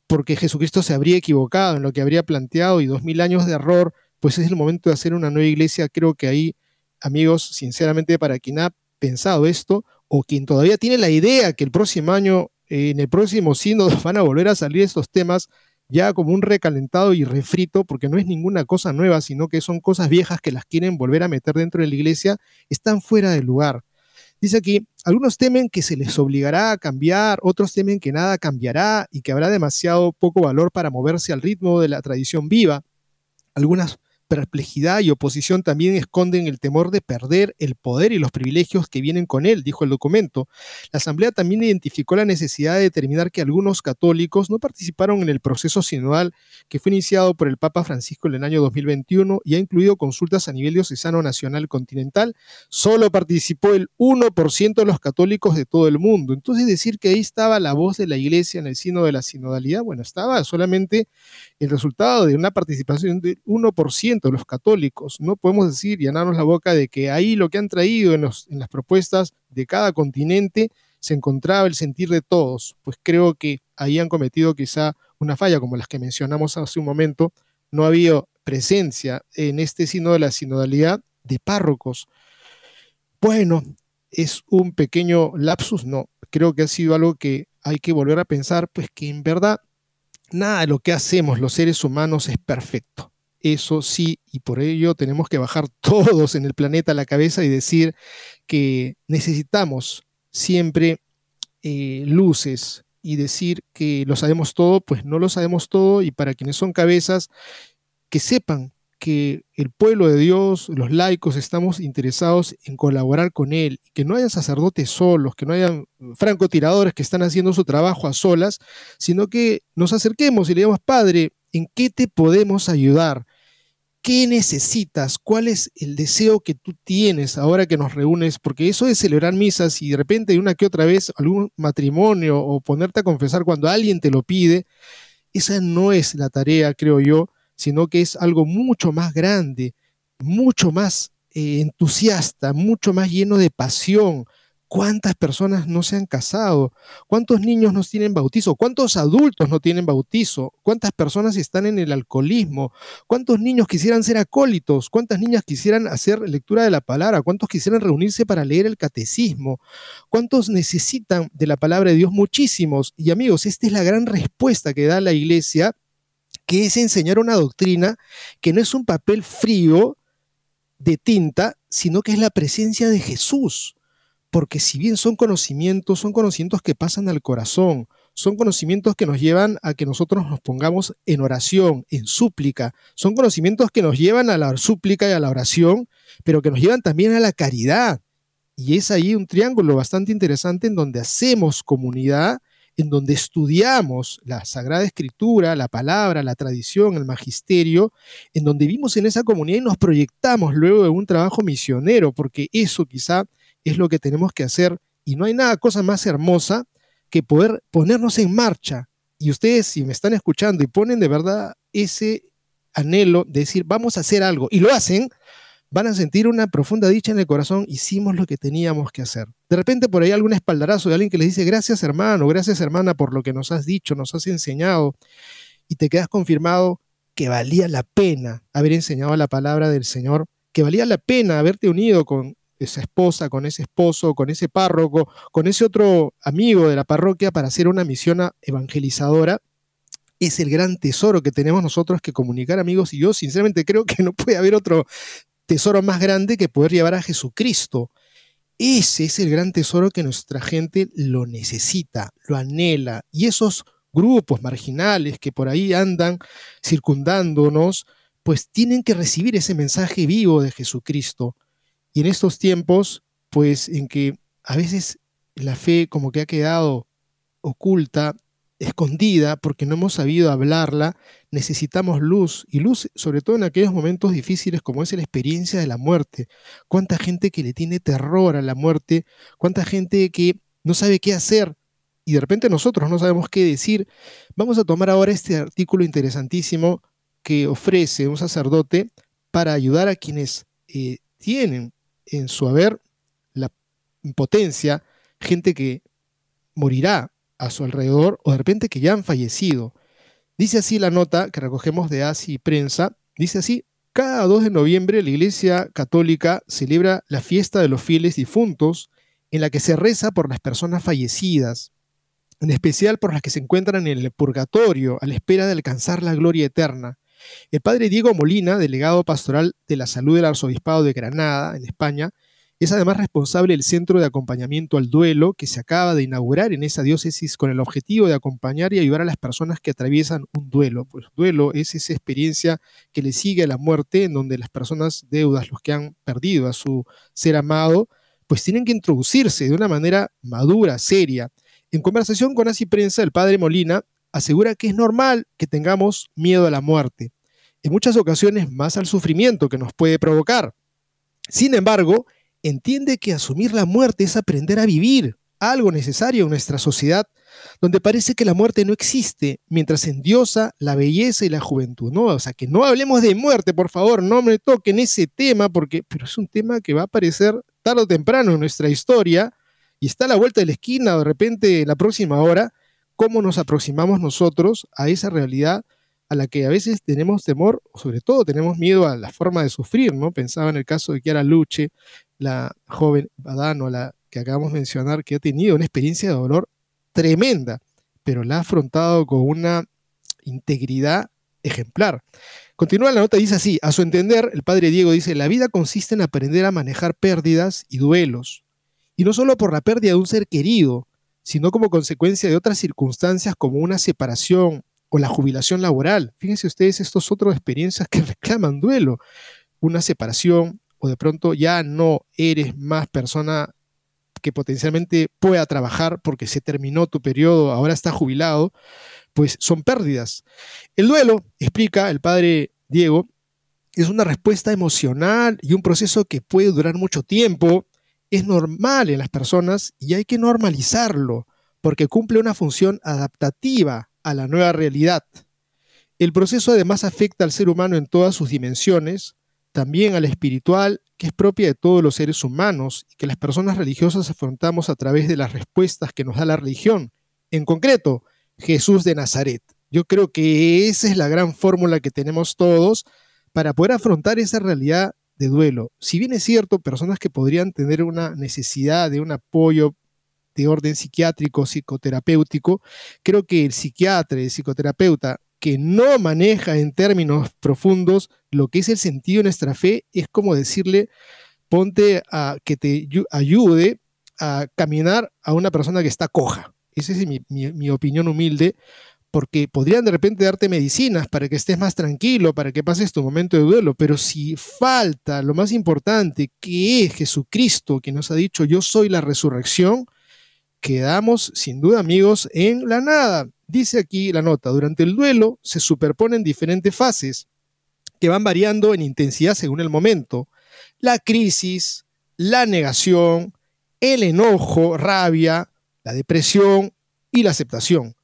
porque Jesucristo se habría equivocado en lo que habría planteado y dos mil años de error pues es el momento de hacer una nueva iglesia. Creo que ahí, amigos, sinceramente, para quien ha pensado esto o quien todavía tiene la idea que el próximo año, en el próximo sínodo, van a volver a salir estos temas ya como un recalentado y refrito, porque no es ninguna cosa nueva, sino que son cosas viejas que las quieren volver a meter dentro de la iglesia, están fuera de lugar. Dice aquí, algunos temen que se les obligará a cambiar, otros temen que nada cambiará y que habrá demasiado poco valor para moverse al ritmo de la tradición viva. Algunas perplejidad y oposición también esconden el temor de perder el poder y los privilegios que vienen con él, dijo el documento. La Asamblea también identificó la necesidad de determinar que algunos católicos no participaron en el proceso sinodal que fue iniciado por el Papa Francisco en el año 2021 y ha incluido consultas a nivel diocesano nacional continental. Solo participó el 1% de los católicos de todo el mundo. Entonces decir que ahí estaba la voz de la Iglesia en el sino de la sinodalidad, bueno, estaba solamente el resultado de una participación del 1% los católicos. No podemos decir, llenarnos la boca de que ahí lo que han traído en, en las propuestas de cada continente se encontraba el sentir de todos, pues creo que ahí han cometido quizá una falla como las que mencionamos hace un momento. No ha habido presencia en este sino de la sinodalidad de párrocos. Bueno, es un pequeño lapsus, no, creo que ha sido algo que hay que volver a pensar, pues que en verdad nada de lo que hacemos los seres humanos es perfecto. Eso sí, y por ello tenemos que bajar todos en el planeta a la cabeza y decir que necesitamos siempre eh, luces y decir que lo sabemos todo, pues no lo sabemos todo y para quienes son cabezas, que sepan que el pueblo de Dios, los laicos, estamos interesados en colaborar con Él, que no hayan sacerdotes solos, que no hayan francotiradores que están haciendo su trabajo a solas, sino que nos acerquemos y le digamos, Padre, ¿en qué te podemos ayudar? ¿Qué necesitas? ¿Cuál es el deseo que tú tienes ahora que nos reúnes? Porque eso de celebrar misas y de repente una que otra vez algún matrimonio o ponerte a confesar cuando alguien te lo pide, esa no es la tarea, creo yo, sino que es algo mucho más grande, mucho más eh, entusiasta, mucho más lleno de pasión. ¿Cuántas personas no se han casado? ¿Cuántos niños no tienen bautizo? ¿Cuántos adultos no tienen bautizo? ¿Cuántas personas están en el alcoholismo? ¿Cuántos niños quisieran ser acólitos? ¿Cuántas niñas quisieran hacer lectura de la palabra? ¿Cuántos quisieran reunirse para leer el catecismo? ¿Cuántos necesitan de la palabra de Dios? Muchísimos. Y amigos, esta es la gran respuesta que da la iglesia que es enseñar una doctrina que no es un papel frío de tinta, sino que es la presencia de Jesús. Porque si bien son conocimientos, son conocimientos que pasan al corazón, son conocimientos que nos llevan a que nosotros nos pongamos en oración, en súplica, son conocimientos que nos llevan a la súplica y a la oración, pero que nos llevan también a la caridad. Y es ahí un triángulo bastante interesante en donde hacemos comunidad en donde estudiamos la Sagrada Escritura, la palabra, la tradición, el magisterio, en donde vivimos en esa comunidad y nos proyectamos luego de un trabajo misionero, porque eso quizá es lo que tenemos que hacer y no hay nada cosa más hermosa que poder ponernos en marcha. Y ustedes, si me están escuchando y ponen de verdad ese anhelo de decir, vamos a hacer algo, y lo hacen, van a sentir una profunda dicha en el corazón, hicimos lo que teníamos que hacer. De repente por ahí algún espaldarazo de alguien que les dice, gracias hermano, gracias hermana por lo que nos has dicho, nos has enseñado, y te quedas confirmado que valía la pena haber enseñado la palabra del Señor, que valía la pena haberte unido con esa esposa, con ese esposo, con ese párroco, con ese otro amigo de la parroquia para hacer una misión evangelizadora, es el gran tesoro que tenemos nosotros que comunicar amigos y yo sinceramente creo que no puede haber otro tesoro más grande que poder llevar a Jesucristo. Ese es el gran tesoro que nuestra gente lo necesita, lo anhela. Y esos grupos marginales que por ahí andan circundándonos, pues tienen que recibir ese mensaje vivo de Jesucristo. Y en estos tiempos, pues en que a veces la fe como que ha quedado oculta, escondida porque no hemos sabido hablarla, necesitamos luz y luz sobre todo en aquellos momentos difíciles como es la experiencia de la muerte. Cuánta gente que le tiene terror a la muerte, cuánta gente que no sabe qué hacer y de repente nosotros no sabemos qué decir. Vamos a tomar ahora este artículo interesantísimo que ofrece un sacerdote para ayudar a quienes eh, tienen en su haber la impotencia, gente que morirá a su alrededor o de repente que ya han fallecido. Dice así la nota que recogemos de ASI Prensa, dice así, cada 2 de noviembre la Iglesia Católica celebra la fiesta de los fieles difuntos en la que se reza por las personas fallecidas, en especial por las que se encuentran en el purgatorio a la espera de alcanzar la gloria eterna. El padre Diego Molina, delegado pastoral de la salud del Arzobispado de Granada, en España, es además responsable del Centro de Acompañamiento al Duelo que se acaba de inaugurar en esa diócesis con el objetivo de acompañar y ayudar a las personas que atraviesan un duelo. Pues duelo es esa experiencia que le sigue a la muerte en donde las personas deudas, los que han perdido a su ser amado, pues tienen que introducirse de una manera madura, seria. En conversación con Así Prensa, el padre Molina asegura que es normal que tengamos miedo a la muerte, en muchas ocasiones más al sufrimiento que nos puede provocar. Sin embargo, entiende que asumir la muerte es aprender a vivir, algo necesario en nuestra sociedad, donde parece que la muerte no existe, mientras endiosa la belleza y la juventud. ¿no? O sea, que no hablemos de muerte, por favor, no me toquen ese tema, porque pero es un tema que va a aparecer tarde o temprano en nuestra historia y está a la vuelta de la esquina, de repente, la próxima hora, cómo nos aproximamos nosotros a esa realidad a la que a veces tenemos temor, sobre todo tenemos miedo a la forma de sufrir, ¿no? Pensaba en el caso de Chiara Luche, la joven Badano, la que acabamos de mencionar, que ha tenido una experiencia de dolor tremenda, pero la ha afrontado con una integridad ejemplar. Continúa la nota, dice así, a su entender, el padre Diego dice, la vida consiste en aprender a manejar pérdidas y duelos, y no solo por la pérdida de un ser querido, sino como consecuencia de otras circunstancias como una separación o la jubilación laboral. Fíjense ustedes estos otras experiencias que reclaman duelo, una separación o de pronto ya no eres más persona que potencialmente pueda trabajar porque se terminó tu periodo, ahora está jubilado, pues son pérdidas. El duelo, explica el padre Diego, es una respuesta emocional y un proceso que puede durar mucho tiempo. Es normal en las personas y hay que normalizarlo porque cumple una función adaptativa a la nueva realidad. El proceso además afecta al ser humano en todas sus dimensiones, también a la espiritual, que es propia de todos los seres humanos y que las personas religiosas afrontamos a través de las respuestas que nos da la religión. En concreto, Jesús de Nazaret. Yo creo que esa es la gran fórmula que tenemos todos para poder afrontar esa realidad de duelo. Si bien es cierto, personas que podrían tener una necesidad de un apoyo de orden psiquiátrico, psicoterapéutico, creo que el psiquiatra, el psicoterapeuta que no maneja en términos profundos lo que es el sentido de nuestra fe, es como decirle, ponte a que te ayude a caminar a una persona que está coja. Esa es mi, opinión humilde, porque podrían de repente darte medicinas para que estés más tranquilo, para que pases tu momento de duelo, pero si falta lo más importante, que es Jesucristo, que nos ha dicho, yo soy la resurrección, quedamos sin duda amigos en la nada. Dice aquí la nota, durante el duelo se superponen diferentes fases que van variando en intensidad según el momento. La crisis, la negación, el enojo, rabia, la depresión y la aceptación.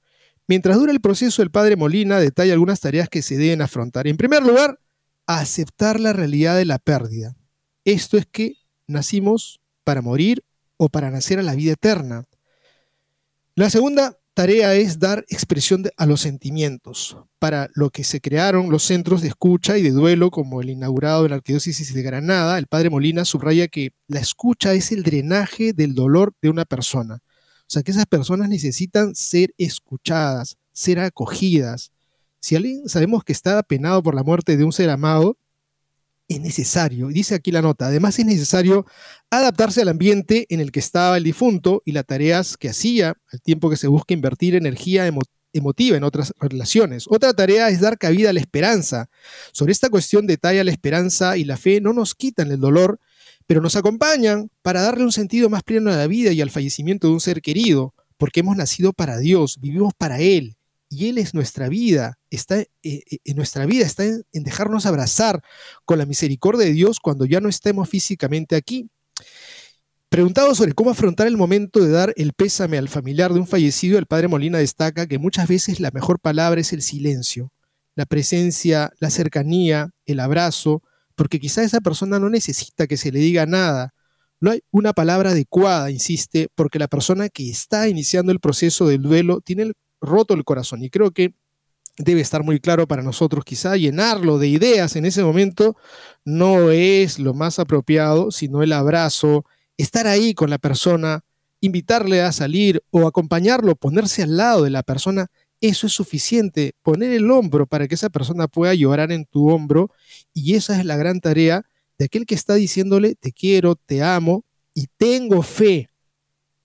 Mientras dura el proceso, el padre Molina detalla algunas tareas que se deben afrontar. En primer lugar, aceptar la realidad de la pérdida. Esto es que nacimos para morir o para nacer a la vida eterna. La segunda tarea es dar expresión a los sentimientos, para lo que se crearon los centros de escucha y de duelo, como el inaugurado en la Arquidiócesis de Granada. El padre Molina subraya que la escucha es el drenaje del dolor de una persona. O sea, que esas personas necesitan ser escuchadas, ser acogidas. Si alguien sabemos que está apenado por la muerte de un ser amado, es necesario, dice aquí la nota, además es necesario adaptarse al ambiente en el que estaba el difunto y las tareas que hacía, al tiempo que se busca invertir energía emotiva en otras relaciones. Otra tarea es dar cabida a la esperanza. Sobre esta cuestión detalla la esperanza y la fe no nos quitan el dolor, pero nos acompañan para darle un sentido más pleno a la vida y al fallecimiento de un ser querido, porque hemos nacido para Dios, vivimos para Él, y Él es nuestra vida, está eh, eh, en nuestra vida, está en, dejarnos abrazar con la misericordia de Dios cuando ya no estemos físicamente aquí. Preguntado sobre cómo afrontar el momento de dar el pésame al familiar de un fallecido, el padre Molina destaca que muchas veces la mejor palabra es el silencio, la presencia, la cercanía, el abrazo, porque quizá esa persona no necesita que se le diga nada. No hay una palabra adecuada, insiste, porque la persona que está iniciando el proceso del duelo tiene roto el corazón y creo que debe estar muy claro para nosotros. Quizá llenarlo de ideas en ese momento no es lo más apropiado, sino el abrazo, estar ahí con la persona, invitarle a salir o acompañarlo, ponerse al lado de la persona eso es suficiente, poner el hombro para que esa persona pueda llorar en tu hombro y esa es la gran tarea de aquel que está diciéndole te quiero, te amo y tengo fe.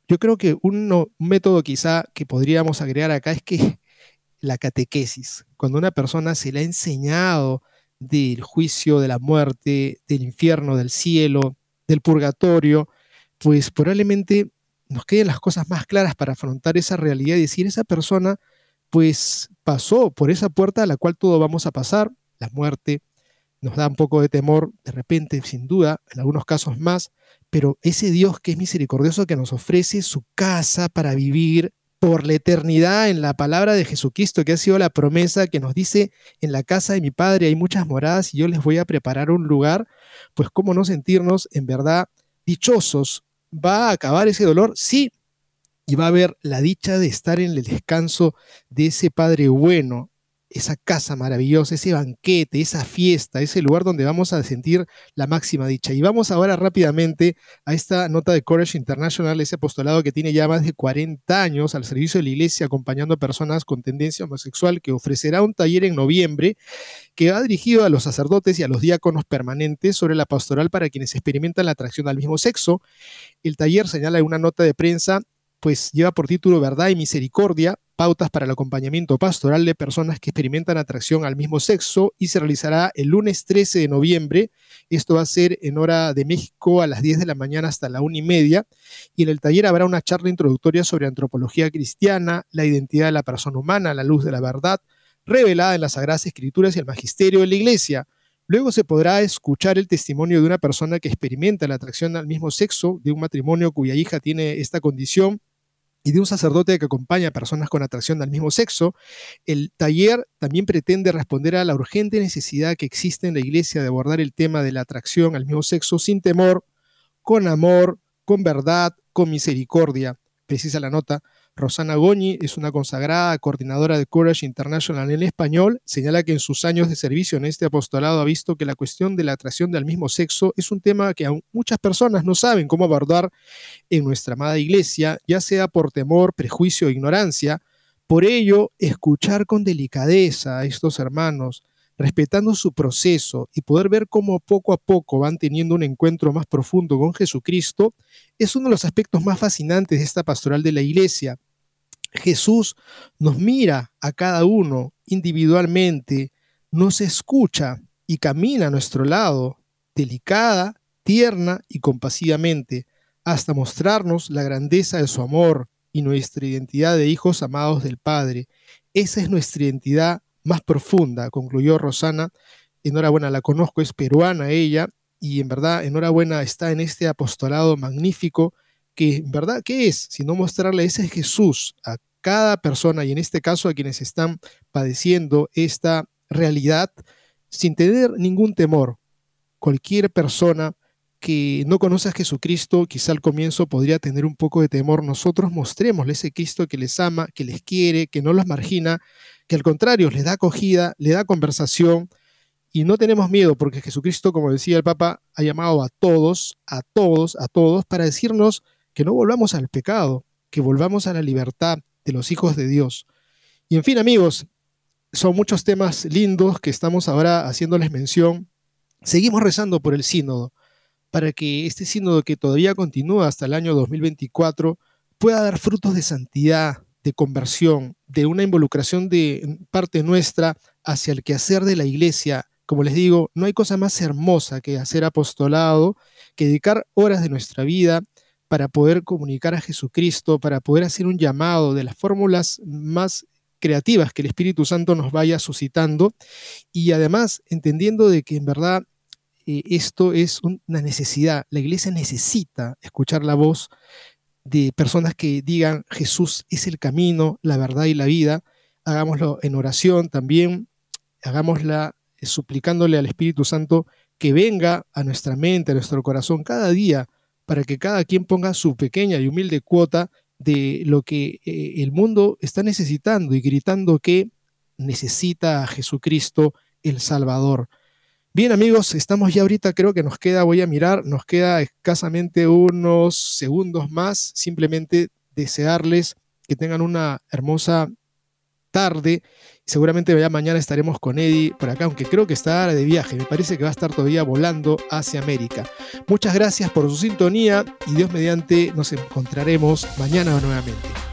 Yo creo que un, método quizá que podríamos agregar acá es que la catequesis, cuando una persona se le ha enseñado del juicio, de la muerte, del infierno, del cielo, del purgatorio, pues probablemente nos queden las cosas más claras para afrontar esa realidad y decir, esa persona pues pasó por esa puerta a la cual todos vamos a pasar, la muerte, nos da un poco de temor, de repente, sin duda, en algunos casos más, pero ese Dios que es misericordioso, que nos ofrece su casa para vivir por la eternidad en la palabra de Jesucristo, que ha sido la promesa que nos dice, en la casa de mi Padre hay muchas moradas y yo les voy a preparar un lugar, pues cómo no sentirnos en verdad dichosos. ¿Va a acabar ese dolor? Sí, y va a haber la dicha de estar en el descanso de ese Padre bueno. esa casa maravillosa, ese banquete, esa fiesta, ese lugar donde vamos a sentir la máxima dicha. Y vamos ahora rápidamente a esta nota de Courage International, ese apostolado que tiene ya más de 40 años al servicio de la iglesia acompañando a personas con tendencia homosexual, que ofrecerá un taller en noviembre que va dirigido a los sacerdotes y a los diáconos permanentes sobre la pastoral para quienes experimentan la atracción al mismo sexo. El taller señala en una nota de prensa pues lleva por título Verdad y Misericordia, pautas para el acompañamiento pastoral de personas que experimentan atracción al mismo sexo y se realizará el lunes 13 de noviembre. Esto va a ser en hora de México a las 10 de la mañana hasta la una y media. Y en el taller habrá una charla introductoria sobre antropología cristiana, la identidad de la persona humana la luz de la verdad, revelada en las Sagradas Escrituras y el Magisterio de la Iglesia. Luego se podrá escuchar el testimonio de una persona que experimenta la atracción al mismo sexo, de un matrimonio cuya hija tiene esta condición y de un sacerdote que acompaña a personas con atracción al mismo sexo, el taller también pretende responder a la urgente necesidad que existe en la iglesia de abordar el tema de la atracción al mismo sexo sin temor, con amor, con verdad, con misericordia, precisa la nota, Rosana Goñi es una consagrada coordinadora de Courage International en español. Señala que en sus años de servicio en este apostolado ha visto que la cuestión de la atracción del mismo sexo es un tema que aún muchas personas no saben cómo abordar en nuestra amada iglesia, ya sea por temor, prejuicio o ignorancia. Por ello, escuchar con delicadeza a estos hermanos, respetando su proceso y poder ver cómo poco a poco van teniendo un encuentro más profundo con Jesucristo, es uno de los aspectos más fascinantes de esta pastoral de la iglesia. Jesús nos mira a cada uno individualmente, nos escucha y camina a nuestro lado, delicada, tierna y compasivamente, hasta mostrarnos la grandeza de su amor y nuestra identidad de hijos amados del Padre. Esa es nuestra identidad más profunda, concluyó Rosana. Enhorabuena, la conozco, es peruana ella, y en verdad, enhorabuena, está en este apostolado magnífico que en verdad, ¿qué es? Sino mostrarle ese Jesús a cada persona y en este caso a quienes están padeciendo esta realidad sin tener ningún temor. Cualquier persona que no conoce a Jesucristo, quizá al comienzo podría tener un poco de temor. Nosotros mostrémosle ese Cristo que les ama, que les quiere, que no los margina, que al contrario les da acogida, le da conversación y no tenemos miedo porque Jesucristo, como decía el Papa, ha llamado a todos, a todos, a todos para decirnos que no volvamos al pecado, que volvamos a la libertad de los hijos de Dios. Y en fin, amigos, son muchos temas lindos que estamos ahora haciéndoles mención. Seguimos rezando por el sínodo para que este sínodo que todavía continúa hasta el año 2024 pueda dar frutos de santidad, de conversión, de una involucración de parte nuestra hacia el quehacer de la iglesia. Como les digo, no hay cosa más hermosa que hacer apostolado, que dedicar horas de nuestra vida para poder comunicar a Jesucristo, para poder hacer un llamado de las fórmulas más creativas que el Espíritu Santo nos vaya suscitando y además entendiendo de que en verdad eh, esto es una necesidad. La iglesia necesita escuchar la voz de personas que digan Jesús es el camino, la verdad y la vida. Hagámoslo en oración también, hagámosla eh, suplicándole al Espíritu Santo que venga a nuestra mente, a nuestro corazón cada día, para que cada quien ponga su pequeña y humilde cuota de lo que eh, el mundo está necesitando y gritando que necesita a Jesucristo el Salvador. Bien amigos, estamos ya ahorita, creo que nos queda, voy a mirar, nos queda escasamente unos segundos más, simplemente desearles que tengan una hermosa tarde. Seguramente ya mañana estaremos con Eddie por acá, aunque creo que está de viaje. Me parece que va a estar todavía volando hacia América. Muchas gracias por su sintonía y Dios mediante nos encontraremos mañana nuevamente.